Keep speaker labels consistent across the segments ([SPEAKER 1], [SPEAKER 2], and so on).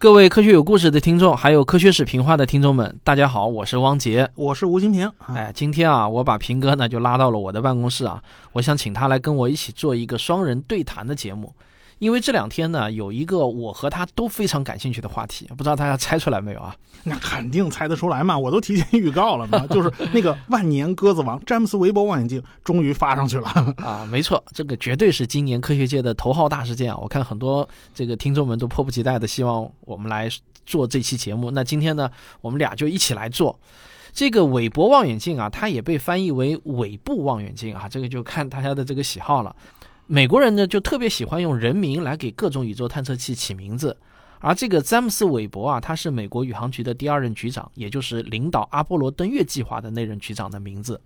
[SPEAKER 1] 各位科学有故事的听众，还有科学史评话的听众们，大家好，我是汪杰，
[SPEAKER 2] 我是吴金平。
[SPEAKER 1] 哎，今天啊，我把平哥呢就拉到了我的办公室啊，我想请他来跟我一起做一个双人对谈的节目。因为这两天呢，有一个我和他都非常感兴趣的话题，不知道大家猜出来没有啊？
[SPEAKER 2] 那肯定猜得出来嘛，我都提前预告了嘛，就是那个万年鸽子王詹姆斯韦伯望远镜终于发上去了
[SPEAKER 1] 啊！没错，这个绝对是今年科学界的头号大事件啊！我看很多这个听众们都迫不及待的希望我们来做这期节目。那今天呢，我们俩就一起来做这个韦伯望远镜啊，它也被翻译为韦布望远镜啊，这个就看大家的这个喜好了。美国人呢，就特别喜欢用人名来给各种宇宙探测器起名字，而这个詹姆斯·韦伯啊，他是美国宇航局的第二任局长，也就是领导阿波罗登月计划的那任局长的名字。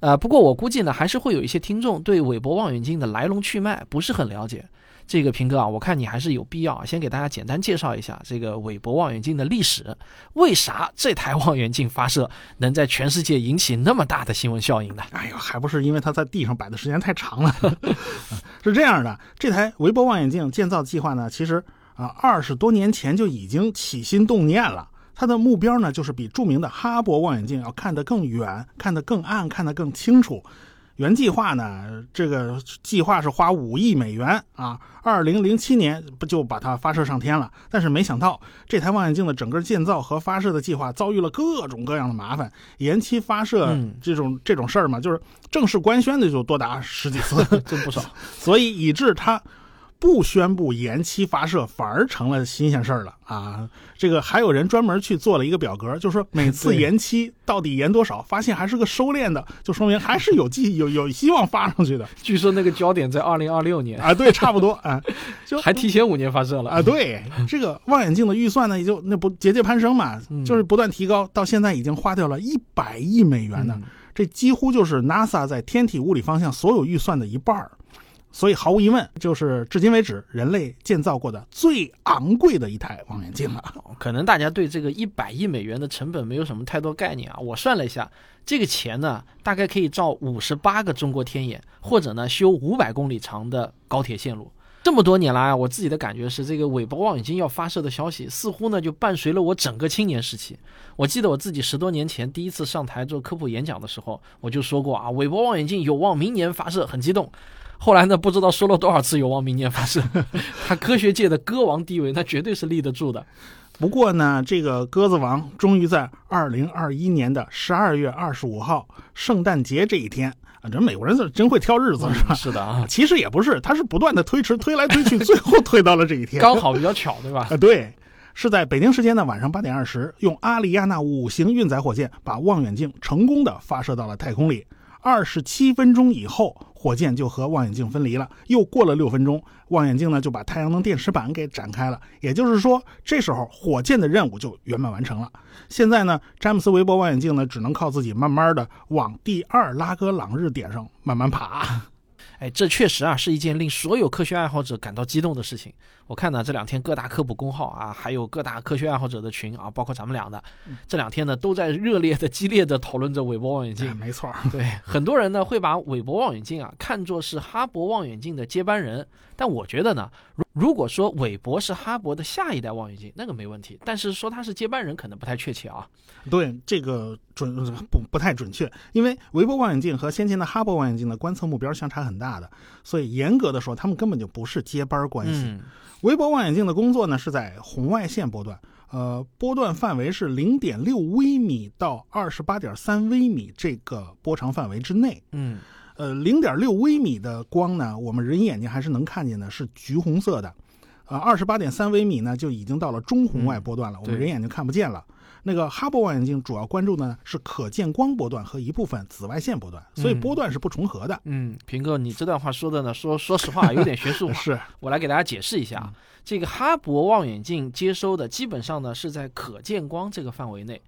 [SPEAKER 1] 呃，不过我估计呢，还是会有一些听众对韦伯望远镜的来龙去脉不是很了解。这个平哥啊，我看你还是有必要先给大家简单介绍一下这个韦伯望远镜的历史。为啥这台望远镜发射能在全世界引起那么大的新闻效应呢？
[SPEAKER 2] 哎呦，还不是因为它在地上摆的时间太长了。是这样的，这台韦伯望远镜建造计划呢，其实啊二十多年前就已经起心动念了。它的目标呢，就是比著名的哈勃望远镜要看得更远、看得更暗、看得更清楚。原计划呢，这个计划是花五亿美元啊，二零零七年不就把它发射上天了？但是没想到，这台望远镜的整个建造和发射的计划遭遇了各种各样的麻烦，延期发射这种这种事儿嘛，就是正式官宣的就多达十几次，
[SPEAKER 1] 真不少，
[SPEAKER 2] 所以以致它。不宣布延期发射，反而成了新鲜事儿了啊！这个还有人专门去做了一个表格，就说每次延期到底延多少，发现还是个收敛的，就说明还是有机有有希望发上去的。
[SPEAKER 1] 据说那个焦点在二零二六年
[SPEAKER 2] 啊，对，差不多啊，
[SPEAKER 1] 就还提前五年发射了
[SPEAKER 2] 啊。对，这个望远镜的预算呢，也就那不节节攀升嘛，就是不断提高，到现在已经花掉了一百亿美元呢，这几乎就是 NASA 在天体物理方向所有预算的一半儿。所以毫无疑问，就是至今为止人类建造过的最昂贵的一台望远镜了。
[SPEAKER 1] 可能大家对这个一百亿美元的成本没有什么太多概念啊。我算了一下，这个钱呢，大概可以造五十八个中国天眼，或者呢修五百公里长的高铁线路。这么多年来啊，我自己的感觉是，这个韦伯望远镜要发射的消息，似乎呢就伴随了我整个青年时期。我记得我自己十多年前第一次上台做科普演讲的时候，我就说过啊，韦伯望远镜有望明年发射，很激动。后来呢？不知道说了多少次有望明年发射，他科学界的鸽王地位，那绝对是立得住的。
[SPEAKER 2] 不过呢，这个鸽子王终于在二零二一年的十二月二十五号圣诞节这一天啊，这美国人是真会挑日子，是吧？
[SPEAKER 1] 是的啊，
[SPEAKER 2] 其实也不是，他是不断的推迟，推来推去，最后推到了这一天，
[SPEAKER 1] 刚好比较巧，对吧？
[SPEAKER 2] 啊，对，是在北京时间的晚上八点二十，用阿里亚纳五型运载火箭把望远镜成功的发射到了太空里。二十七分钟以后，火箭就和望远镜分离了。又过了六分钟，望远镜呢就把太阳能电池板给展开了。也就是说，这时候火箭的任务就圆满完成了。现在呢，詹姆斯·韦伯望远镜呢只能靠自己慢慢的往第二拉格朗日点上慢慢爬。
[SPEAKER 1] 哎，这确实啊是一件令所有科学爱好者感到激动的事情。我看呢这两天各大科普公号啊，还有各大科学爱好者的群啊，包括咱们俩的，这两天呢都在热烈的、激烈的讨论着韦伯望远镜。
[SPEAKER 2] 没错，
[SPEAKER 1] 对，很多人呢会把韦伯望远镜啊看作是哈勃望远镜的接班人，但我觉得呢，如如果说韦伯是哈勃的下一代望远镜，那个没问题。但是说他是接班人，可能不太确切啊。
[SPEAKER 2] 对，这个准不不太准确，因为韦伯望远镜和先前的哈勃望远镜的观测目标相差很大。大的，所以严格的说，他们根本就不是接班关系。韦伯望远镜的工作呢，是在红外线波段，呃，波段范围是零点六微米到二十八点三微米这个波长范围之内。
[SPEAKER 1] 嗯，
[SPEAKER 2] 呃，零点六微米的光呢，我们人眼睛还是能看见的，是橘红色的。呃，二十八点三微米呢，就已经到了中红外波段了，我们人眼睛看不见了。那个哈勃望远镜主要关注的呢是可见光波段和一部分紫外线波段，所以波段是不重合的。
[SPEAKER 1] 嗯，平哥，你这段话说的呢，说说实话有点学术。
[SPEAKER 2] 是
[SPEAKER 1] 我来给大家解释一下啊，这个哈勃望远镜接收的基本上呢是在可见光这个范围内。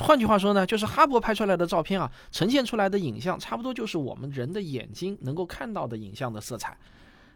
[SPEAKER 1] 换句话说呢，就是哈勃拍出来的照片啊，呈现出来的影像差不多就是我们人的眼睛能够看到的影像的色彩。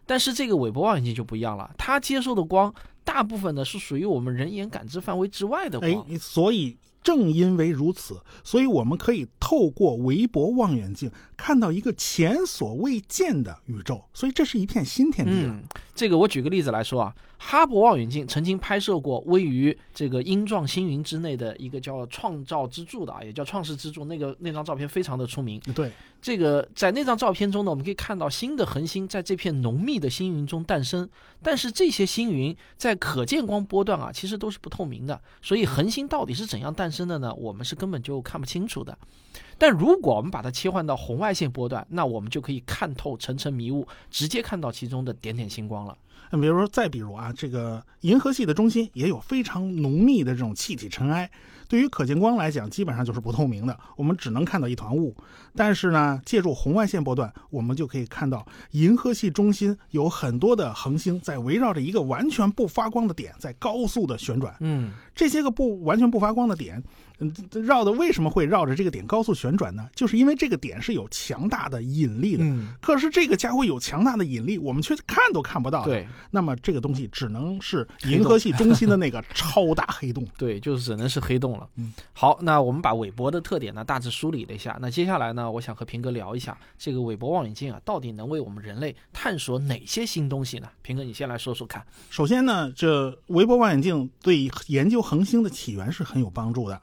[SPEAKER 1] 但是这个韦伯望远镜就不一样了，它接收的光大部分呢是属于我们人眼感知范围之外的光。
[SPEAKER 2] 哎，所以正因为如此，所以我们可以透过韦伯望远镜看到一个前所未见的宇宙，所以这是一片新天地。
[SPEAKER 1] 嗯，这个我举个例子来说啊，哈勃望远镜曾经拍摄过位于这个鹰状星云之内的一个叫创造之柱的啊，也叫创世之柱，那个那张照片非常的出名。
[SPEAKER 2] 对，
[SPEAKER 1] 这个在那张照片中呢，我们可以看到新的恒星在这片浓密的星云中诞生，但是这些星云在可见光波段啊，其实都是不透明的，所以恒星到底是怎样诞生的呢？我们是根本就看不清楚的。但如果我们把它切换到红外外线波段，那我们就可以看透层层迷雾，直接看到其中的点点星光了。
[SPEAKER 2] 那比如说，再比如啊，这个银河系的中心也有非常浓密的这种气体尘埃，对于可见光来讲，基本上就是不透明的，我们只能看到一团雾。但是呢，借助红外线波段，我们就可以看到银河系中心有很多的恒星在围绕着一个完全不发光的点在高速的旋转。
[SPEAKER 1] 嗯，
[SPEAKER 2] 这些个不完全不发光的点。嗯，绕的为什么会绕着这个点高速旋转呢？就是因为这个点是有强大的引力的。
[SPEAKER 1] 嗯，
[SPEAKER 2] 可是这个家伙有强大的引力，我们却看都看不到。
[SPEAKER 1] 对，
[SPEAKER 2] 那么这个东西只能是银河系中心的那个 超大黑洞。
[SPEAKER 1] 对，就是只能是黑洞了。
[SPEAKER 2] 嗯，
[SPEAKER 1] 好，那我们把韦伯的特点呢大致梳理了一下。那接下来呢，我想和平哥聊一下这个韦伯望远镜啊，到底能为我们人类探索哪些新东西呢？平哥，你先来说说看。
[SPEAKER 2] 首先呢，这韦伯望远镜对研究恒星的起源是很有帮助的。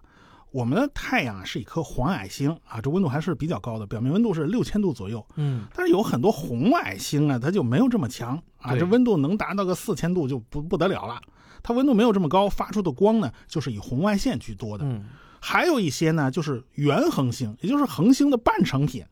[SPEAKER 2] 我们的太阳啊是一颗黄矮星啊，这温度还是比较高的，表面温度是六千度左右。
[SPEAKER 1] 嗯，
[SPEAKER 2] 但是有很多红矮星啊，它就没有这么强啊，这温度能达到个四千度就不不得了了。它温度没有这么高，发出的光呢就是以红外线居多的。
[SPEAKER 1] 嗯，
[SPEAKER 2] 还有一些呢就是原恒星，也就是恒星的半成品，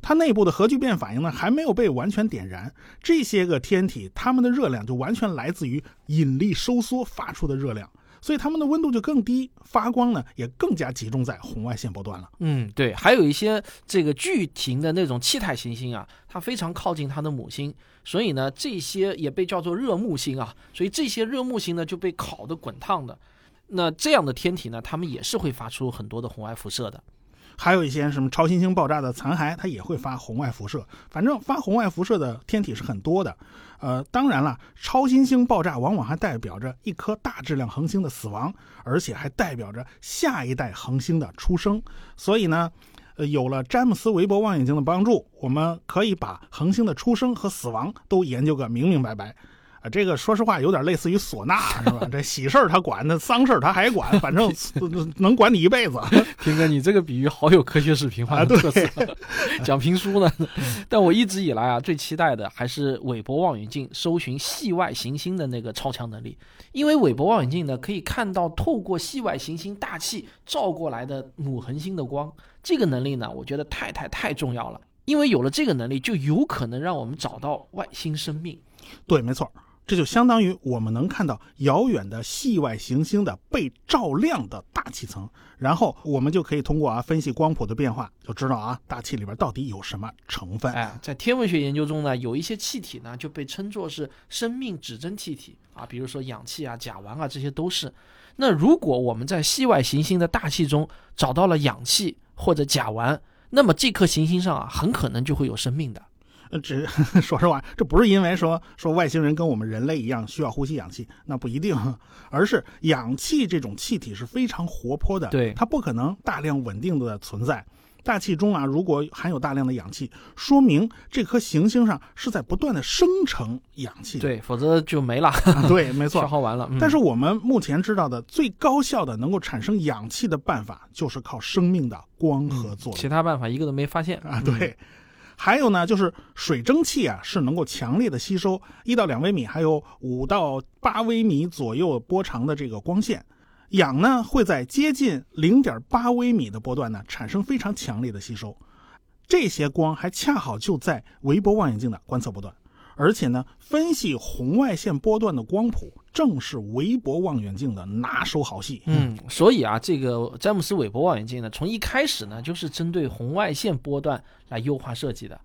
[SPEAKER 2] 它内部的核聚变反应呢还没有被完全点燃。这些个天体，它们的热量就完全来自于引力收缩发出的热量。所以它们的温度就更低，发光呢也更加集中在红外线波段了。
[SPEAKER 1] 嗯，对，还有一些这个巨型的那种气态行星啊，它非常靠近它的母星，所以呢这些也被叫做热木星啊。所以这些热木星呢就被烤得滚烫的。那这样的天体呢，它们也是会发出很多的红外辐射的。
[SPEAKER 2] 还有一些什么超新星爆炸的残骸，它也会发红外辐射。反正发红外辐射的天体是很多的。呃，当然了，超新星爆炸往往还代表着一颗大质量恒星的死亡，而且还代表着下一代恒星的出生。所以呢，呃，有了詹姆斯韦伯望远镜的帮助，我们可以把恒星的出生和死亡都研究个明明白白。这个说实话有点类似于唢呐，是吧？这喜事儿他管，那丧事儿他还管，反正 能管你一辈子。
[SPEAKER 1] 平哥，你这个比喻好有科学视频化的特色，讲评书呢。但我一直以来啊，最期待的还是韦伯望远镜搜寻系外行星的那个超强能力，因为韦伯望远镜呢可以看到透过系外行星大气照过来的母恒星的光，这个能力呢，我觉得太太太重要了。因为有了这个能力，就有可能让我们找到外星生命。
[SPEAKER 2] 对，没错。这就相当于我们能看到遥远的系外行星的被照亮的大气层，然后我们就可以通过啊分析光谱的变化，就知道啊大气里边到底有什么成分。
[SPEAKER 1] 哎，在天文学研究中呢，有一些气体呢就被称作是生命指针气体啊，比如说氧气啊、甲烷啊，这些都是。那如果我们在系外行星的大气中找到了氧气或者甲烷，那么这颗行星上啊很可能就会有生命的。
[SPEAKER 2] 呃，这 说实话，这不是因为说说外星人跟我们人类一样需要呼吸氧气，那不一定，而是氧气这种气体是非常活泼的，
[SPEAKER 1] 对，
[SPEAKER 2] 它不可能大量稳定的存在大气中啊。如果含有大量的氧气，说明这颗行星上是在不断的生成氧气，
[SPEAKER 1] 对，否则就没了。
[SPEAKER 2] 对，没 错，
[SPEAKER 1] 消耗完了。
[SPEAKER 2] 但是我们目前知道的最高效的能够产生氧气的办法，就是靠生命的光合作用，
[SPEAKER 1] 其他办法一个都没发现
[SPEAKER 2] 啊。对。还有呢，就是水蒸气啊，是能够强烈的吸收一到两微米，还有五到八微米左右波长的这个光线。氧呢，会在接近零点八微米的波段呢，产生非常强烈的吸收。这些光还恰好就在韦伯望远镜的观测波段。而且呢，分析红外线波段的光谱，正是韦伯望远镜的拿手好戏。
[SPEAKER 1] 嗯，所以啊，这个詹姆斯韦伯望远镜呢，从一开始呢，就是针对红外线波段来优化设计的。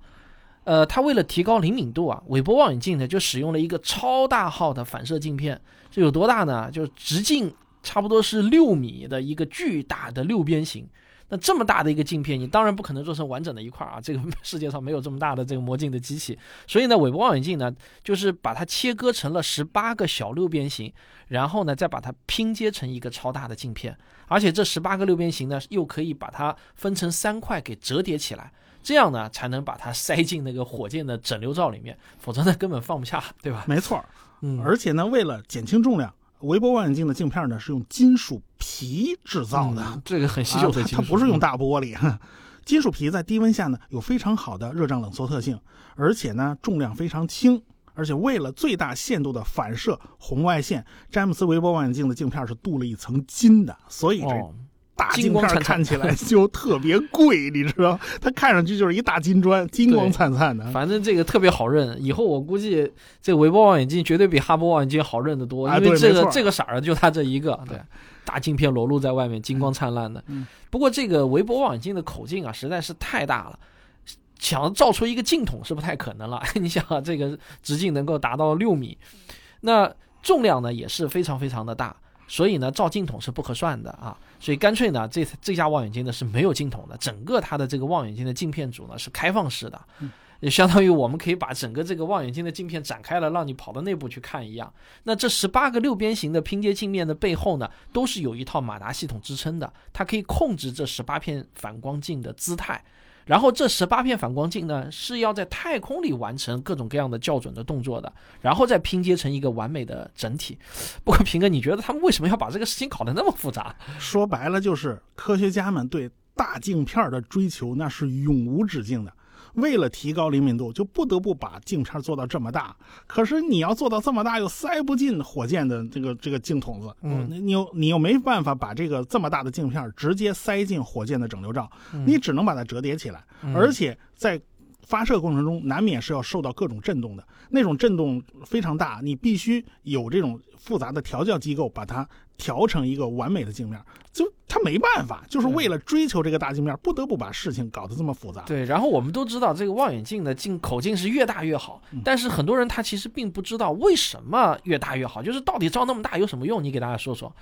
[SPEAKER 1] 呃，它为了提高灵敏度啊，韦伯望远镜呢就使用了一个超大号的反射镜片。这有多大呢？就直径差不多是六米的一个巨大的六边形。那这么大的一个镜片，你当然不可能做成完整的一块啊！这个 世界上没有这么大的这个魔镜的机器，所以呢，韦伯望远镜呢，就是把它切割成了十八个小六边形，然后呢，再把它拼接成一个超大的镜片，而且这十八个六边形呢，又可以把它分成三块给折叠起来，这样呢才能把它塞进那个火箭的整流罩里面，否则呢根本放不下，对吧？
[SPEAKER 2] 没错，
[SPEAKER 1] 嗯，
[SPEAKER 2] 而且呢，为了减轻重量，微波望远镜的镜片呢是用金属皮制造的，
[SPEAKER 1] 嗯这个很稀有的
[SPEAKER 2] 啊
[SPEAKER 1] 金属，
[SPEAKER 2] 它它不是用大玻璃。金属皮在低温下呢有非常好的热胀冷缩特性，而且呢重量非常轻。而且为了最大限度的反射红外线，詹姆斯微波望远镜的镜片是镀了一层金的，所以这
[SPEAKER 1] 哦，
[SPEAKER 2] 大
[SPEAKER 1] 金光灿灿
[SPEAKER 2] 看起来 就特别贵，你知道？它看上去就是一大金砖，金光灿灿的。
[SPEAKER 1] 反正这个特别好认，以后我估计这个微波望远镜绝对比哈勃望远镜好认得多，
[SPEAKER 2] 啊
[SPEAKER 1] 因为这个这个色儿就它这一个，对，大镜片裸露在外面，金光灿烂的。
[SPEAKER 2] 嗯
[SPEAKER 1] 不过这个微波望远镜的口径啊，实在是太大了。想造出一个镜筒是不太可能了。你想、啊，这个直径能够达到六米，那重量呢也是非常非常的大，所以呢照镜筒是不合算的啊。所以干脆呢，这这家望远镜呢是没有镜筒的，整个它的这个望远镜的镜片组呢是开放式的，也相当于我们可以把整个这个望远镜的镜片展开了，让你跑到内部去看一样。那这十八个六边形的拼接镜面的背后呢，都是有一套马达系统支撑的，它可以控制这十八片反光镜的姿态。然后这十八片反光镜呢，是要在太空里完成各种各样的校准的动作的，然后再拼接成一个完美的整体。不过平哥，你觉得他们为什么要把这个事情搞得那么复杂？
[SPEAKER 2] 说白了就是科学家们对大镜片的追求那是永无止境的。为了提高灵敏度，就不得不把镜片做到这么大。可是你要做到这么大，又塞不进火箭的这个这个镜筒子，
[SPEAKER 1] 嗯。
[SPEAKER 2] 你你又你又没办法把这个这么大的镜片直接塞进火箭的整流罩，你只能把它折叠起来，而且在。发射过程中难免是要受到各种震动的，那种震动非常大，你必须有这种复杂的调教机构把它调成一个完美的镜面。就他没办法，就是为了追求这个大镜面，不得不把事情搞得这么复杂。
[SPEAKER 1] 对，然后我们都知道这个望远镜的镜口径是越大越好，但是很多人他其实并不知道为什么越大越好，就是到底照那么大有什么用？你给大家说说。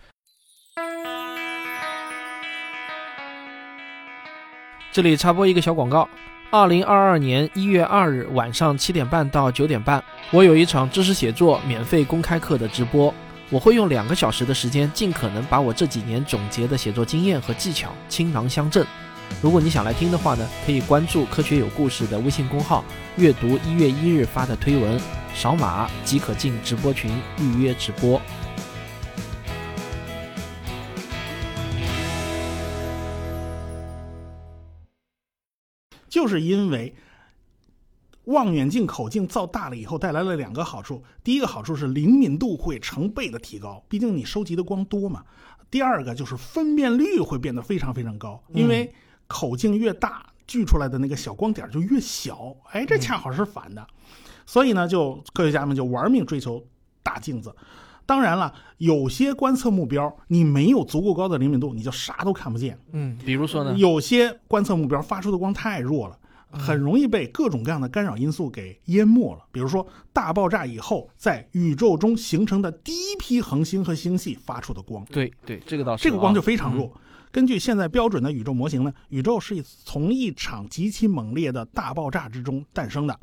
[SPEAKER 1] 这里插播一个小广告。二零二二年一月二日晚上七点半到九点半，我有一场知识写作免费公开课的直播。我会用两个小时的时间，尽可能把我这几年总结的写作经验和技巧倾囊相赠。如果你想来听的话呢，可以关注“科学有故事”的微信公号，阅读一月一日发的推文，扫码即可进直播群预约直播。
[SPEAKER 2] 就是因为望远镜口径造大了以后带来了两个好处，第一个好处是灵敏度会成倍的提高，毕竟你收集的光多嘛。第二个就是分辨率会变得非常非常高，因为口径越大，聚出来的那个小光点就越小。哎，这恰好是反的，所以呢，就科学家们就玩命追求大镜子。当然了，有些观测目标你没有足够高的灵敏度，你就啥都看不见。
[SPEAKER 1] 嗯，比如说呢？
[SPEAKER 2] 有些观测目标发出的光太弱了，很容易被各种各样的干扰因素给淹没了。比如说大爆炸以后，在宇宙中形成的第一批恒星和星系发出的光，
[SPEAKER 1] 对对，这个倒是
[SPEAKER 2] 这个光就
[SPEAKER 1] 啊
[SPEAKER 2] 非常弱。根据现在标准的宇宙模型呢，宇宙是从一场极其猛烈的大爆炸之中诞生的。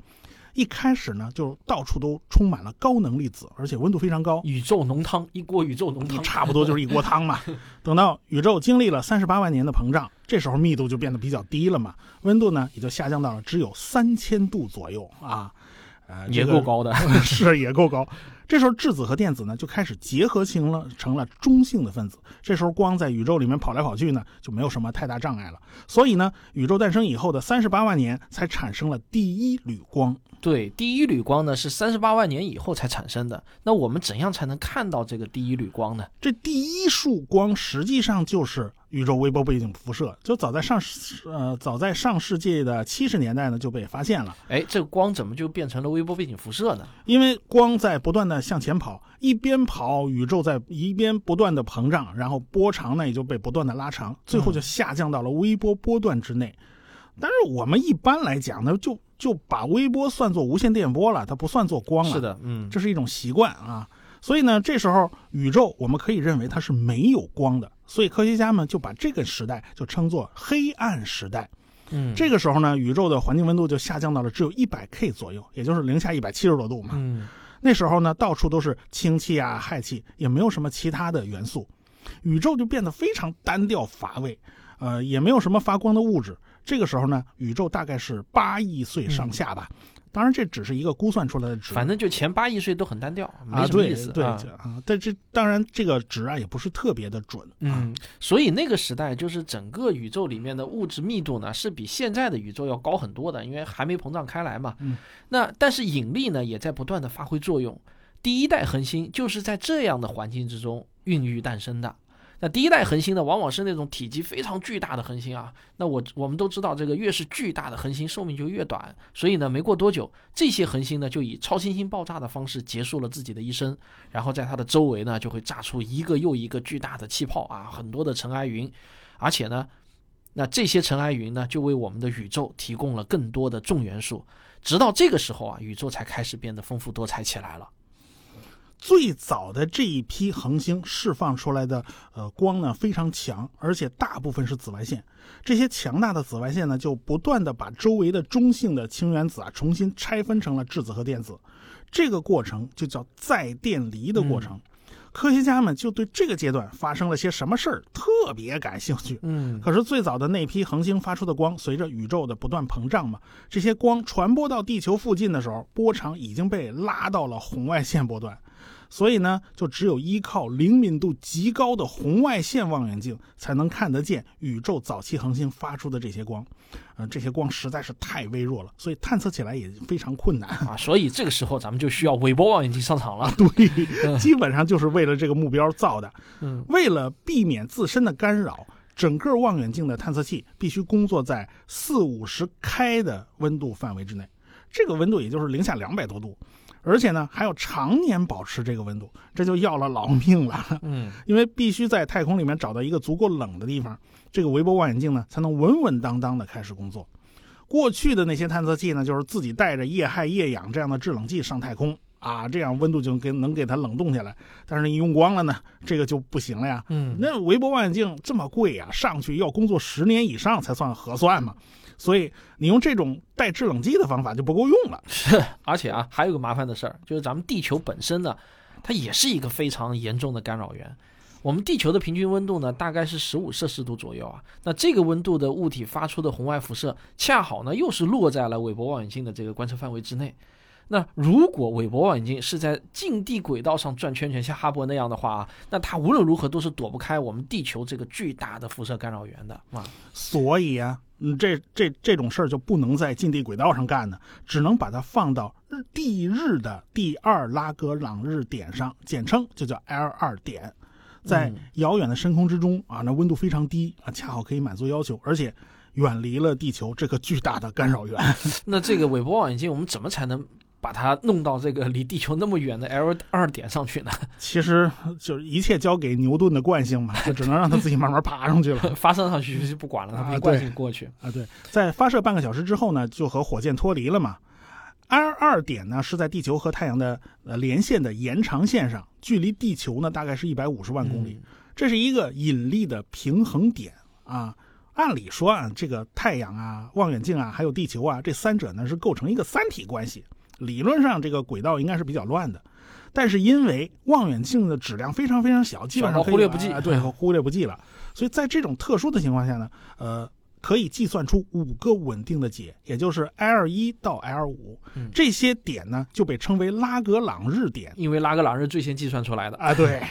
[SPEAKER 2] 一开始呢，就到处都充满了高能粒子，而且温度非常高，
[SPEAKER 1] 宇宙浓汤，一锅宇宙浓汤，
[SPEAKER 2] 差不多就是一锅汤嘛。等到宇宙经历了三十八万年的膨胀，这时候密度就变得比较低了嘛，温度呢也就下降到了只有三千度左右啊，呃，
[SPEAKER 1] 也够高的。
[SPEAKER 2] 是也够高。这时候质子和电子呢就开始结合成了成了中性的分子。这时候光在宇宙里面跑来跑去呢，就没有什么太大障碍了。所以呢，宇宙诞生以后的三十八万年才产生了第一缕光。
[SPEAKER 1] 对，第一缕光呢是三十八万年以后才产生的。那我们怎样才能看到这个第一缕光呢？
[SPEAKER 2] 这第一束光实际上就是宇宙微波背景辐射，就早在上世呃早在上世纪的七十年代呢就被发现了。
[SPEAKER 1] 哎，这个光怎么就变成了微波背景辐射呢？
[SPEAKER 2] 因为光在不断的向前跑，一边跑，宇宙在一边不断的膨胀，然后波长呢也就被不断的拉长，最后就下降到了微波波段之内。但是我们一般来讲呢，就就把微波算作无线电波了，它不算作光了。
[SPEAKER 1] 是，的，嗯，
[SPEAKER 2] 这是一种习惯啊。所以呢，这时候宇宙我们可以认为它是没有光的，所以科学家们就把这个时代就称作黑暗时代。
[SPEAKER 1] 嗯，
[SPEAKER 2] 这个时候呢，宇宙的环境温度就下降到了只有一百 K 左右，也就是零下一百七十多度嘛。
[SPEAKER 1] 嗯，
[SPEAKER 2] 那时候呢，到处都是氢气啊、氦气，也没有什么其他的元素，宇宙就变得非常单调乏味，呃，也没有什么发光的物质。这个时候呢，宇宙大概是八亿岁上下吧。当然，这只是一个估算出来的值，
[SPEAKER 1] 反正就前八亿岁都很单调，没
[SPEAKER 2] 啊，
[SPEAKER 1] 什么意思
[SPEAKER 2] 对对
[SPEAKER 1] 啊
[SPEAKER 2] 啊，但这当然这个值啊也不是特别的准啊。
[SPEAKER 1] 嗯，所以那个时代就是整个宇宙里面的物质密度呢是比现在的宇宙要高很多的，因为还没膨胀开来嘛。
[SPEAKER 2] 嗯，
[SPEAKER 1] 那但是引力呢也在不断的发挥作用。第一代恒星就是在这样的环境之中孕育诞生的。那第一代恒星呢，往往是那种体积非常巨大的恒星啊。那我我们都知道，这个越是巨大的恒星寿命就越短，所以呢，没过多久，这些恒星呢就以超新星爆炸的方式结束了自己的一生，然后在它的周围呢就会炸出一个又一个巨大的气泡啊，很多的尘埃云，而且呢，那这些尘埃云呢就为我们的宇宙提供了更多的重元素，直到这个时候啊，宇宙才开始变得丰富多彩起来了。
[SPEAKER 2] 最早的这一批恒星释放出来的呃光呢非常强，而且大部分是紫外线。这些强大的紫外线呢，就不断的把周围的中性的氢原子啊重新拆分成了质子和电子，这个过程就叫再电离的过程。科学家们就对这个阶段发生了些什么事儿特别感兴趣。
[SPEAKER 1] 嗯
[SPEAKER 2] 可是最早的那批恒星发出的光，随着宇宙的不断膨胀嘛，这些光传播到地球附近的时候，波长已经被拉到了红外线波段，所以呢，就只有依靠灵敏度极高的红外线望远镜，才能看得见宇宙早期恒星发出的这些光。呃，这些光实在是太微弱了，所以探测起来也非常困难。
[SPEAKER 1] 啊，所以这个时候咱们就需要韦伯望远镜上场了。
[SPEAKER 2] 对，基本上就是为了这个目标造的。
[SPEAKER 1] 嗯，
[SPEAKER 2] 为了避免自身的干扰，整个望远镜的探测器必须工作在四五十开的温度范围之内，这个温度也就是零下两百多度，而且呢还要常年保持这个温度，这就要了老命了。
[SPEAKER 1] 嗯，
[SPEAKER 2] 因为必须在太空里面找到一个足够冷的地方，这个韦伯望远镜呢才能稳稳当当的开始工作。过去的那些探测器呢，就是自己带着液氦、液氧这样的制冷剂上太空啊，这样温度就给能给它冷冻下来。但是你用光了呢，这个就不行了呀。
[SPEAKER 1] 嗯，
[SPEAKER 2] 那韦伯望远镜这么贵呀、上去要工作十年以上才算合算嘛。所以你用这种带制冷剂的方法就不够用了。
[SPEAKER 1] 是，而且啊，还有个麻烦的事儿，就是咱们地球本身呢，它也是一个非常严重的干扰源。我们地球的平均温度呢，大概是十五摄氏度左右啊。那这个温度的物体发出的红外辐射，恰好呢又是落在了韦伯望远镜的这个观测范围之内。那如果韦伯望远镜是在近地轨道上转圈圈，像哈勃那样的话啊，那它无论如何都是躲不开我们地球这个巨大的辐射干扰源的啊。
[SPEAKER 2] 所以啊，嗯，这这这种事儿就不能在近地轨道上干呢，只能把它放到日地日的第二拉格朗日点上，简称就叫 L 二点。在
[SPEAKER 1] 嗯
[SPEAKER 2] 遥远的深空之中啊，那温度非常低啊，恰好可以满足要求，而且远离了地球这个巨大的干扰源。
[SPEAKER 1] 那这个韦伯望远镜，我们怎么才能把它弄到这个离地球那么远的 L 二点上去呢？
[SPEAKER 2] 其实就是一切交给牛顿的惯性嘛，就只能让它自己慢慢爬上去了。
[SPEAKER 1] 发射上去就不管了，它
[SPEAKER 2] 啊
[SPEAKER 1] 没惯性过去。
[SPEAKER 2] 啊，对，在发射半个小时之后呢，就和火箭脱离了嘛。L 二点呢是在地球和太阳的呃连线的延长线上，距离地球呢大概是一百五十万公里，这是一个引力的平衡点啊。按理说啊，这个太阳啊、望远镜啊，还有地球啊，这三者呢是构成一个三体关系。理论上这个轨道应该是比较乱的，但是因为望远镜的质量非常非常小，基本上
[SPEAKER 1] 忽略不计
[SPEAKER 2] 啊对，忽略不计了。所以在这种特殊的情况下呢，呃，可以计算出五个稳定的解，也就是 L 一到 L 五、
[SPEAKER 1] 嗯
[SPEAKER 2] 这些点呢就被称为拉格朗日点。
[SPEAKER 1] 因为拉格朗日最先计算出来的。
[SPEAKER 2] 啊，对，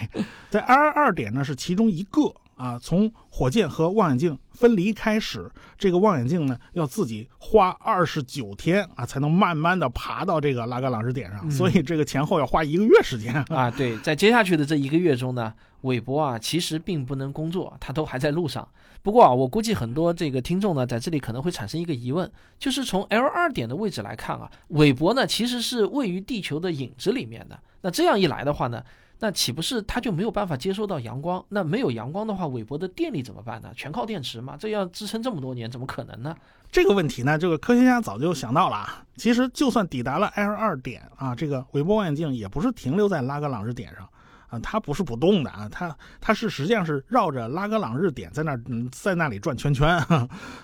[SPEAKER 2] 在 L 二点呢是其中一个啊。从火箭和望远镜分离开始，这个望远镜呢要自己花二十九天啊，才能慢慢的爬到这个拉格朗日点上，
[SPEAKER 1] 嗯
[SPEAKER 2] 所以这个前后要花一个月时间。
[SPEAKER 1] 啊，对，在接下去的这一个月中呢，韦伯啊其实并不能工作，他都还在路上。不过啊，我估计很多这个听众呢，在这里可能会产生一个疑问，就是从 L 二点的位置来看啊，韦伯呢其实是位于地球的影子里面的。那这样一来的话呢，那岂不是它就没有办法接收到阳光？那没有阳光的话，韦伯的电力怎么办呢？全靠电池嘛，这要支撑这么多年，怎么可能呢？
[SPEAKER 2] 这个问题呢，这个科学家早就想到了啊。其实就算抵达了 L 二点啊，这个韦伯望远镜也不是停留在拉格朗日点上。它不是不动的啊，它它是实际上是绕着拉格朗日点在那儿嗯在那里转圈圈，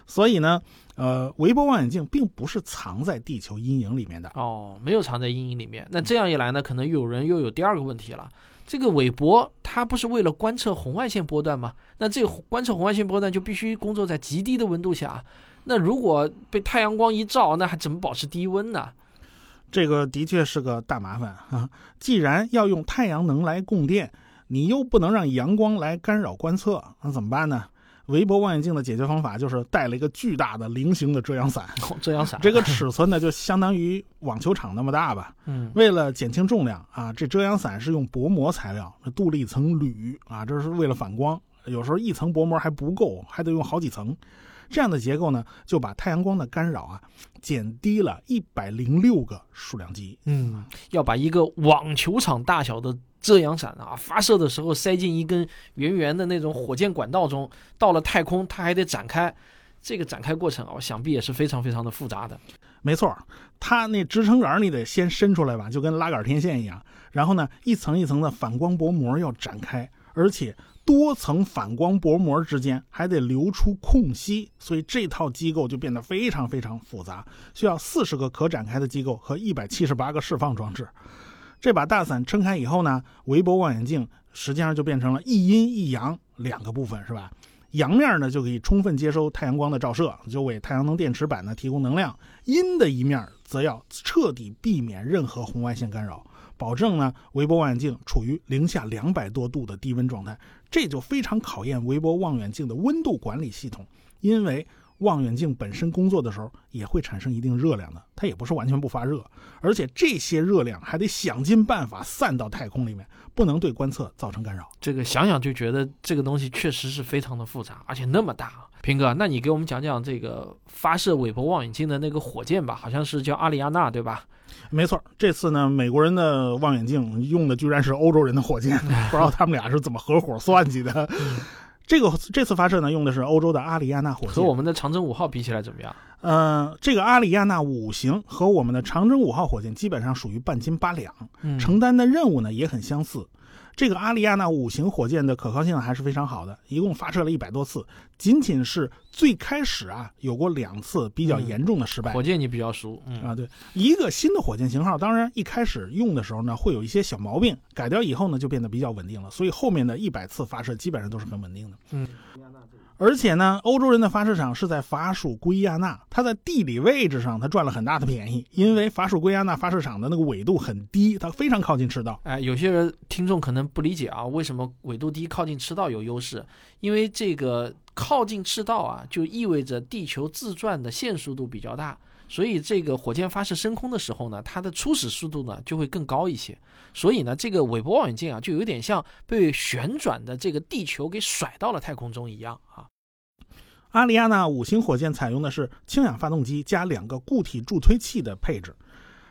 [SPEAKER 2] 所以呢，呃，韦伯望远镜并不是藏在地球阴影里面的。
[SPEAKER 1] 哦，没有藏在阴影里面。那这样一来呢，可能有人又有第二个问题了，这个韦伯他不是为了观测红外线波段吗？那这个观测红外线波段就必须工作在极低的温度下。那如果被太阳光一照，那还怎么保持低温呢？
[SPEAKER 2] 这个的确是个大麻烦 啊！既然要用太阳能来供电，你又不能让阳光来干扰观测，那怎么办呢？韦伯望远镜的解决方法就是带了一个巨大的菱形的遮阳伞。
[SPEAKER 1] 遮阳伞
[SPEAKER 2] 这个尺寸呢，就相当于网球场那么大吧。
[SPEAKER 1] 嗯，
[SPEAKER 2] 为了减轻重量啊，这遮阳伞是用薄膜材料，镀了一层铝啊，这是为了反光。有时候一层薄膜还不够，还得用好几层。这样的结构呢，就把太阳光的干扰啊减低了一百零六个数量级。
[SPEAKER 1] 嗯，要把一个网球场大小的遮阳伞啊发射的时候塞进一根圆圆的那种火箭管道中，到了太空它还得展开，这个展开过程啊，想必也是非常非常的复杂的。
[SPEAKER 2] 没错，它那支撑杆你得先伸出来吧，就跟拉杆天线一样。然后呢，一层一层的反光薄膜要展开，而且。多层反光薄膜之间还得留出空隙，所以这套机构就变得非常非常复杂，需要四十个可展开的机构和一百七十八个释放装置。这把大伞撑开以后呢，韦伯望远镜实际上就变成了一阴一阳两个部分，是吧？阳面呢就可以充分接收太阳光的照射，就为太阳能电池板呢提供能量；阴的一面则要彻底避免任何红外线干扰。保证呢，韦伯望远镜处于零下两百多度的低温状态，这就非常考验韦伯望远镜的温度管理系统。因为望远镜本身工作的时候也会产生一定热量的，它也不是完全不发热，而且这些热量还得想尽办法散到太空里面，不能对观测造成干扰。
[SPEAKER 1] 这个想想就觉得这个东西确实是非常的复杂，而且那么大。平哥，那你给我们讲讲这个发射韦伯望远镜的那个火箭吧，好像是叫阿里亚纳，对吧？
[SPEAKER 2] 没错，这次呢，美国人的望远镜用的居然是欧洲人的火箭，不知道他们俩是怎么合伙算计的。这个这次发射呢，用的是欧洲的阿里亚纳火箭，
[SPEAKER 1] 和我们的长征五号比起来怎么样？
[SPEAKER 2] 呃，这个阿里亚纳五型和我们的长征五号火箭基本上属于半斤八两，承担的任务呢也很相似。这个阿里亚纳五型火箭的可靠性还是非常好的，一共发射了一百多次，仅仅是最开始啊有过两次比较严重的失败。
[SPEAKER 1] 火箭你比较熟
[SPEAKER 2] 啊？对，一个新的火箭型号，当然一开始用的时候呢会有一些小毛病，改掉以后呢就变得比较稳定了，所以后面的一百次发射基本上都是很稳定的。
[SPEAKER 1] 嗯。
[SPEAKER 2] 而且呢，欧洲人的发射场是在法属圭亚那，它在地理位置上它赚了很大的便宜，因为法属圭亚那发射场的那个纬度很低，它非常靠近赤道。
[SPEAKER 1] 哎，有些人听众可能不理解啊，为什么纬度低、靠近赤道有优势？因为这个靠近赤道啊，就意味着地球自转的线速度比较大，所以这个火箭发射升空的时候呢，它的初始速度呢就会更高一些。所以呢，这个韦伯望远镜啊，就有点像被旋转的这个地球给甩到了太空中一样啊。
[SPEAKER 2] 阿里亚纳五星火箭采用的是氢氧发动机加两个固体助推器的配置。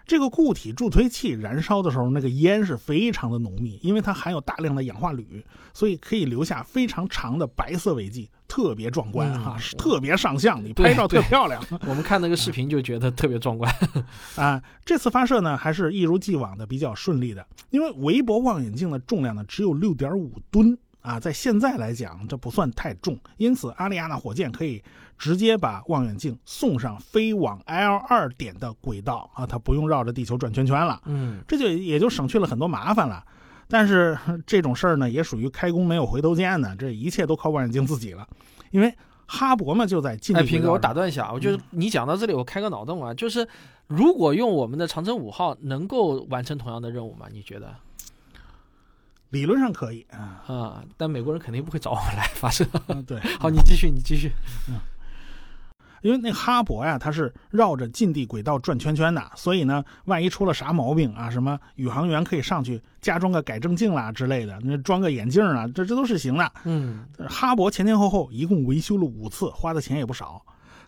[SPEAKER 2] 这个固体助推器燃烧的时候，那个烟是非常的浓密，因为它含有大量的氧化铝，所以可以留下非常长的白色尾迹，特别壮观哈，特别上相，你拍照特漂亮。
[SPEAKER 1] 我们看那个视频就觉得特别壮观
[SPEAKER 2] 啊。这次发射呢，还是一如既往的比较顺利的，因为韦伯望远镜的重量呢只有六点五吨。啊，在现在来讲，这不算太重，因此阿里亚纳火箭可以直接把望远镜送上飞往 L 二点的轨道啊，它不用绕着地球转圈圈了。
[SPEAKER 1] 嗯，
[SPEAKER 2] 这就也就省去了很多麻烦了。但是这种事儿呢，也属于开弓没有回头箭的，这一切都靠望远镜自己了。因为哈勃嘛，就在近。
[SPEAKER 1] 哎，平哥，我打断一下，我就是你讲到这里，我开个脑洞啊，就是如果用我们的长征五号，能够完成同样的任务吗？你觉得？
[SPEAKER 2] 理论上可以啊
[SPEAKER 1] 啊，但美国人肯定不会找我们来发射。
[SPEAKER 2] 对，
[SPEAKER 1] 好，你继续，你继续。
[SPEAKER 2] 嗯，因为那哈勃呀，它是绕着近地轨道转圈圈的，所以呢，万一出了啥毛病啊，什么宇航员可以上去加装个改正镜啦之类的，那装个眼镜啊，这这都是行的。
[SPEAKER 1] 嗯，
[SPEAKER 2] 哈勃前前后后一共维修了五次，花的钱也不少。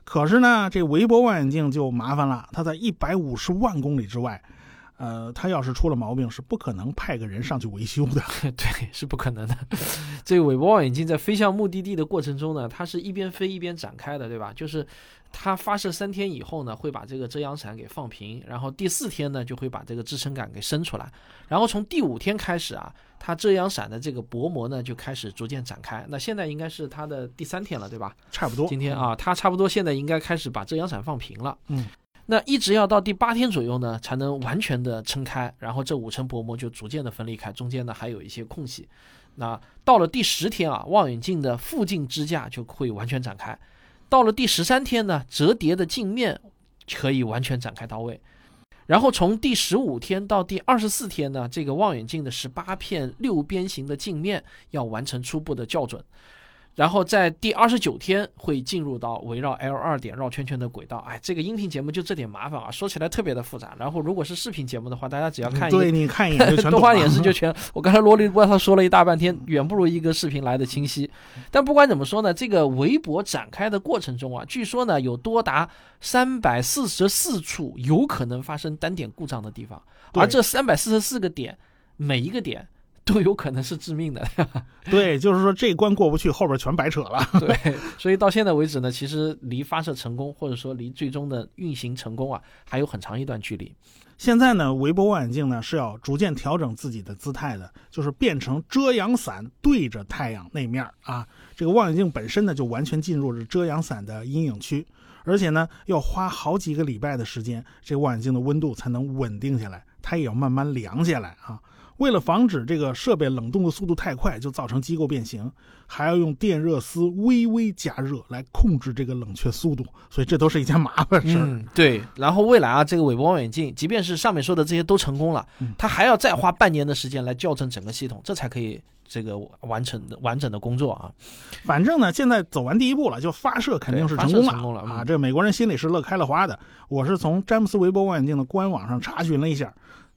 [SPEAKER 2] 可是呢，这韦伯望远镜就麻烦了，它在一百五十万公里之外。呃，他要是出了毛病，是不可能派个人上去维修的。
[SPEAKER 1] 对，是不可能的。这个韦伯望远镜在飞向目的地的过程中呢，它是一边飞一边展开的，对吧？就是它发射三天以后呢，会把这个遮阳伞给放平，然后第四天呢，就会把这个支撑杆给伸出来，然后从第五天开始啊，它遮阳伞的这个薄膜呢就开始逐渐展开。那现在应该是它的第三天了，对吧？
[SPEAKER 2] 差不多。
[SPEAKER 1] 今天啊，它差不多现在应该开始把遮阳伞放平了。
[SPEAKER 2] 嗯。
[SPEAKER 1] 那一直要到第八天左右呢，才能完全的撑开，然后这五层薄膜就逐渐的分离开，中间呢还有一些空隙。那到了第十天啊，望远镜的附近支架就会完全展开。到了第十三天呢，折叠的镜面可以完全展开到位。然后从第十五天到第二十四天呢，这个望远镜的十八片六边形的镜面要完成初步的校准。然后在第二十九天会进入到围绕 L 二点绕圈圈的轨道。哎，这个音频节目就这点麻烦啊，说起来特别的复杂。然后如果是视频节目的话，大家只要看一
[SPEAKER 2] 对你看一眼就全
[SPEAKER 1] 动画演示就全。我刚才啰里吧嗦说了一大半天，远不如一个视频来的清晰。但不管怎么说呢，这个围脖展开的过程中啊，据说呢有多达三百四十四处有可能发生单点故障的地方，而这三百四十四个点，每一个点。都有可能是致命的，
[SPEAKER 2] 对，就是说这关过不去，后边全白扯了。
[SPEAKER 1] 对，所以到现在为止呢，其实离发射成功，或者说离最终的运行成功啊，还有很长一段距离。
[SPEAKER 2] 现在呢，微波望远镜呢是要逐渐调整自己的姿态的，就是变成遮阳伞对着太阳那面啊。这个望远镜本身呢就完全进入了遮阳伞的阴影区，而且呢要花好几个礼拜的时间，这个望远镜的温度才能稳定下来，它也要慢慢凉下来啊。为了防止这个设备冷冻的速度太快，就造成机构变形，还要用电热丝微微加热来控制这个冷却速度，所以这都是一件麻烦事
[SPEAKER 1] 儿。对，然后未来啊，这个韦伯望远镜，即便是上面说的这些都成功了，它还要再花半年的时间来校正整个系统，这才可以这个完成的完整的工作啊。
[SPEAKER 2] 反正呢，现在走完第一步了，就发射肯定是成功了，
[SPEAKER 1] 成功了
[SPEAKER 2] 啊！这美国人心里是乐开了花的。我是从詹姆斯韦伯望远镜的官网上查询了一下。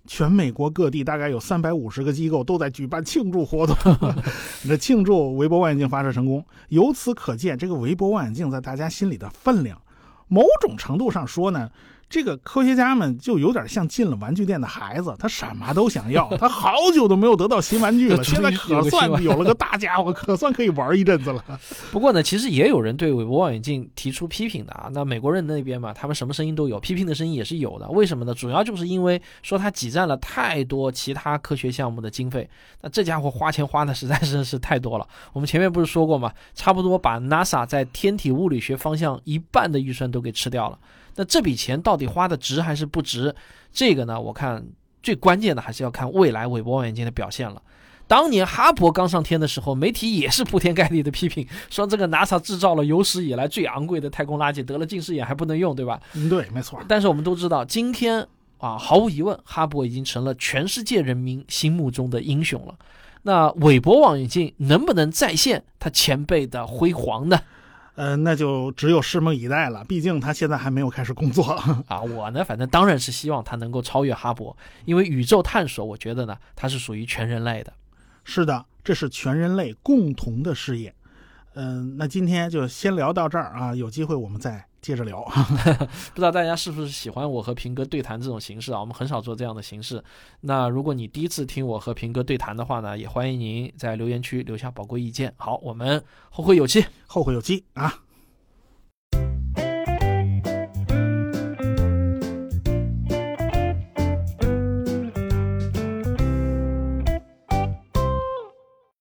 [SPEAKER 2] 全美国各地大概有三百五十个机构都在举办庆祝活动，这庆祝韦伯望远镜发射成功。由此可见，这个韦伯望远镜在大家心里的分量。某种程度上说呢。这个科学家们就有点像进了玩具店的孩子，他什么都想要，他好久都没有得到新玩具了，现在可算有了个大家伙，可算可以玩一阵子了。
[SPEAKER 1] 不过呢，其实也有人对韦伯望远镜提出批评的啊。那美国人那边嘛，他们什么声音都有，批评的声音也是有的。为什么呢？主要就是因为说他挤占了太多其他科学项目的经费。那这家伙花钱花的实在是是太多了。我们前面不是说过吗？差不多把 NASA 在天体物理学方向一半的预算都给吃掉了。那这笔钱到底花的值还是不值？这个呢，我看最关键的还是要看未来韦伯望远镜的表现了。当年哈勃刚上天的时候，媒体也是铺天盖地的批评，说这个 NASA 制造了有史以来最昂贵的太空垃圾，得了近视眼还不能用，对吧？
[SPEAKER 2] 嗯，对，没错。
[SPEAKER 1] 但是我们都知道，今天啊，毫无疑问，哈勃已经成了全世界人民心目中的英雄了。那韦伯望远镜能不能再现他前辈的辉煌呢？
[SPEAKER 2] 嗯，那就只有拭目以待了。毕竟他现在还没有开始工作
[SPEAKER 1] 啊。我呢，反正当然是希望他能够超越哈勃，因为宇宙探索，我觉得呢，它是属于全人类的。
[SPEAKER 2] 是的，这是全人类共同的事业。嗯，那今天就先聊到这儿啊，有机会我们再接着聊。
[SPEAKER 1] 不知道大家是不是喜欢我和平哥对谈这种形式啊？我们很少做这样的形式。那如果你第一次听我和平哥对谈的话呢，也欢迎您在留言区留下宝贵意见。好，我们后会有期，
[SPEAKER 2] 后会有期啊。